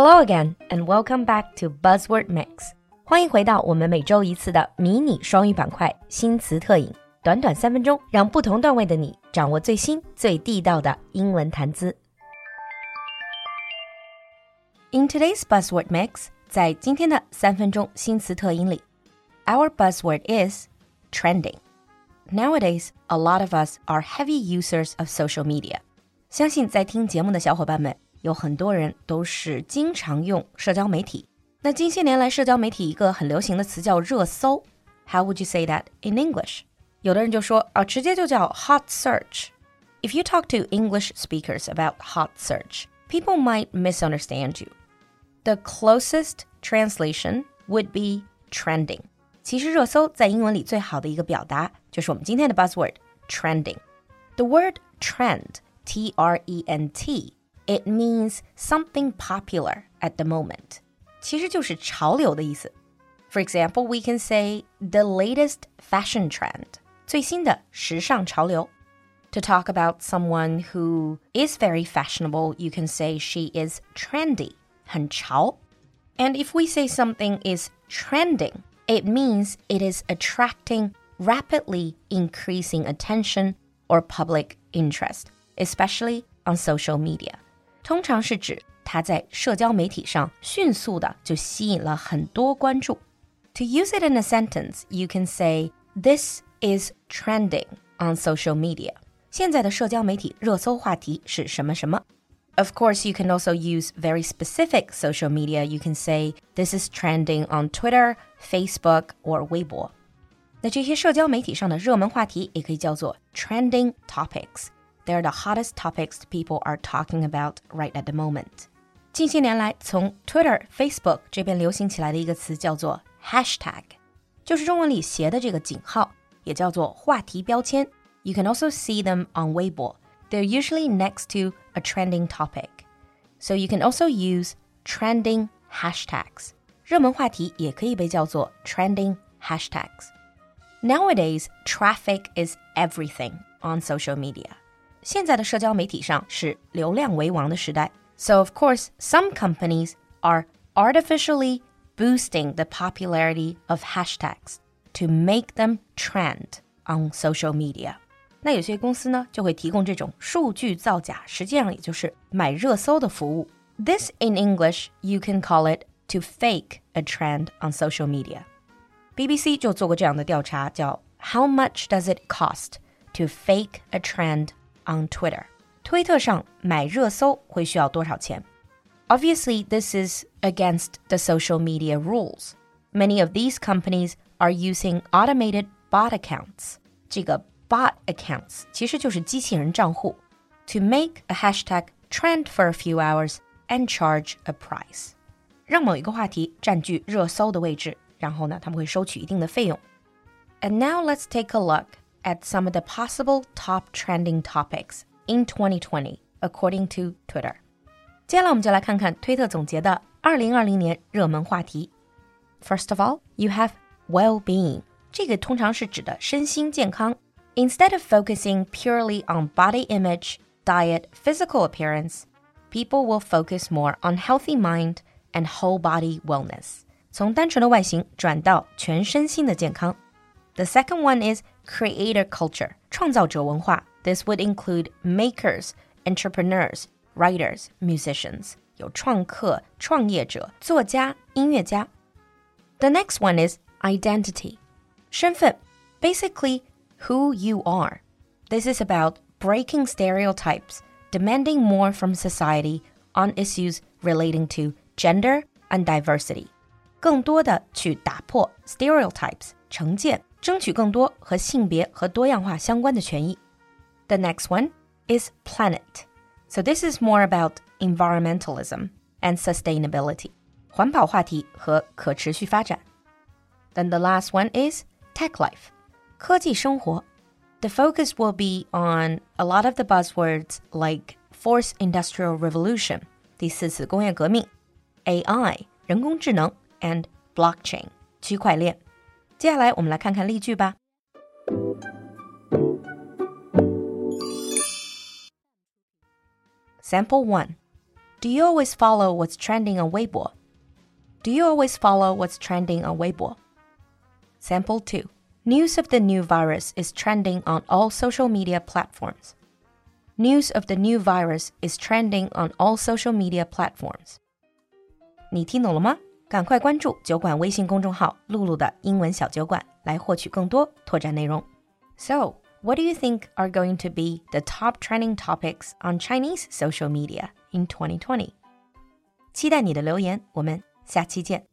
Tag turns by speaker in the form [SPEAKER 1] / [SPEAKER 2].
[SPEAKER 1] Hello again and welcome back to Buzzword Mix。欢迎回到我们每周一次的迷你双语板块新词特饮，短短三分钟，让不同段位的你掌握最新最地道的英文谈资。In today's Buzzword Mix，在今天的三分钟新词特饮里，our buzzword is trending。Nowadays, a lot of us are heavy users of social media. 相信在听节目的小伙伴们， 有很多人都是经常用社交媒体。那近些年来，社交媒体一个很流行的词叫热搜。How would you say that in English？有的人就说啊，直接就叫 hot search。If you talk to English speakers about hot search, people might misunderstand you. The closest translation would be trending. 其实热搜在英文里最好的一个表达就是我们今天的 buzzword trending. The word trend, T R E N T, it means something popular at the moment. 其实就是潮流的意思。For example, we can say the latest fashion trend. 最新的时尚潮流。To talk about someone who is very fashionable, you can say she is trendy. 很潮。And if we say something is trending, it means it is attracting rapidly increasing attention or public interest, especially on social media. 通常是指它在社交媒体上迅速的就吸引了很多关注。To use it in a sentence, you can say this is trending on social media. 现在的社交媒体热搜话题是什么什么。Of course, you can also use very specific social media. You can say this is trending on Twitter, Facebook, or Weibo. 那这些社交媒体上的热门话题也可以叫做 trending topics. They're the hottest topics people are talking about right at the moment. 近些年来，从 Twitter、Facebook 这边流行起来的一个词叫做 hashtag，就是中文里斜的这个井号，也叫做话题标签。You can also see them on Weibo. They're usually next to a trending topic. So you can also use trending hashtags. 热门话题也可以被叫做 trending hashtags. Nowadays, traffic is everything on social media. 现在的社交媒体上是流量为王的时代. So of course, some companies are artificially boosting the popularity of hashtags to make them trend on social media. 那有些公司呢，就会提供这种数据造假，实际上也就是买热搜的服务。This in English, you can call it to fake a trend on social media. BBC 就做过这样的调查，叫 How much does it cost to fake a trend on Twitter？推特上买热搜会需要多少钱？Obviously, this is against the social media rules. Many of these companies are using automated bot accounts. 这个 bot accounts 其实就是机器人账户，to make a hashtag trend for a few hours and charge a price，让某一个话题占据热搜的位置，然后呢，他们会收取一定的费用。And now let's take a look at some of the possible top trending topics in 2020 according to Twitter。接下来我们就来看看推特总结的2020年热门话题。First of all, you have well-being，这个通常是指的身心健康。Instead of focusing purely on body image, diet, physical appearance, people will focus more on healthy mind and whole body wellness. 从单纯的外形转到全身心的健康。 The second one is creator culture, 创造者文化. This would include makers, entrepreneurs, writers, musicians. 有创客、创业者、作家、音乐家。The next one is identity, 身份. Basically, who you are. This is about breaking stereotypes, demanding more from society on issues relating to gender and diversity. 更多的去打破 stereotypes 成见， 争取更多和性别和多样化相关的权益。The next one is planet. So this is more about environmentalism and sustainability. 环保话题和可持续发展。Then the last one is tech life. 科技生活. The focus will be on a lot of the buzzwords like fourth industrial revolution, 第四次工业革命, AI, 人工智能 and blockchain, 区块链。 接下来我们来看看例句吧。Sample 1 Do you always follow what's trending on Weibo? Do you always follow what's trending on Weibo? Sample 2. News of the new virus is trending on all social media platforms. News of the new virus is trending on all social media platforms. 你听懂了吗？ 赶快关注酒馆微信公众号“露露的英文小酒馆”来获取更多拓展内容。So, what do you think are going to be the top trending topics on Chinese social media in 2020? 期待你的留言，我们下期见。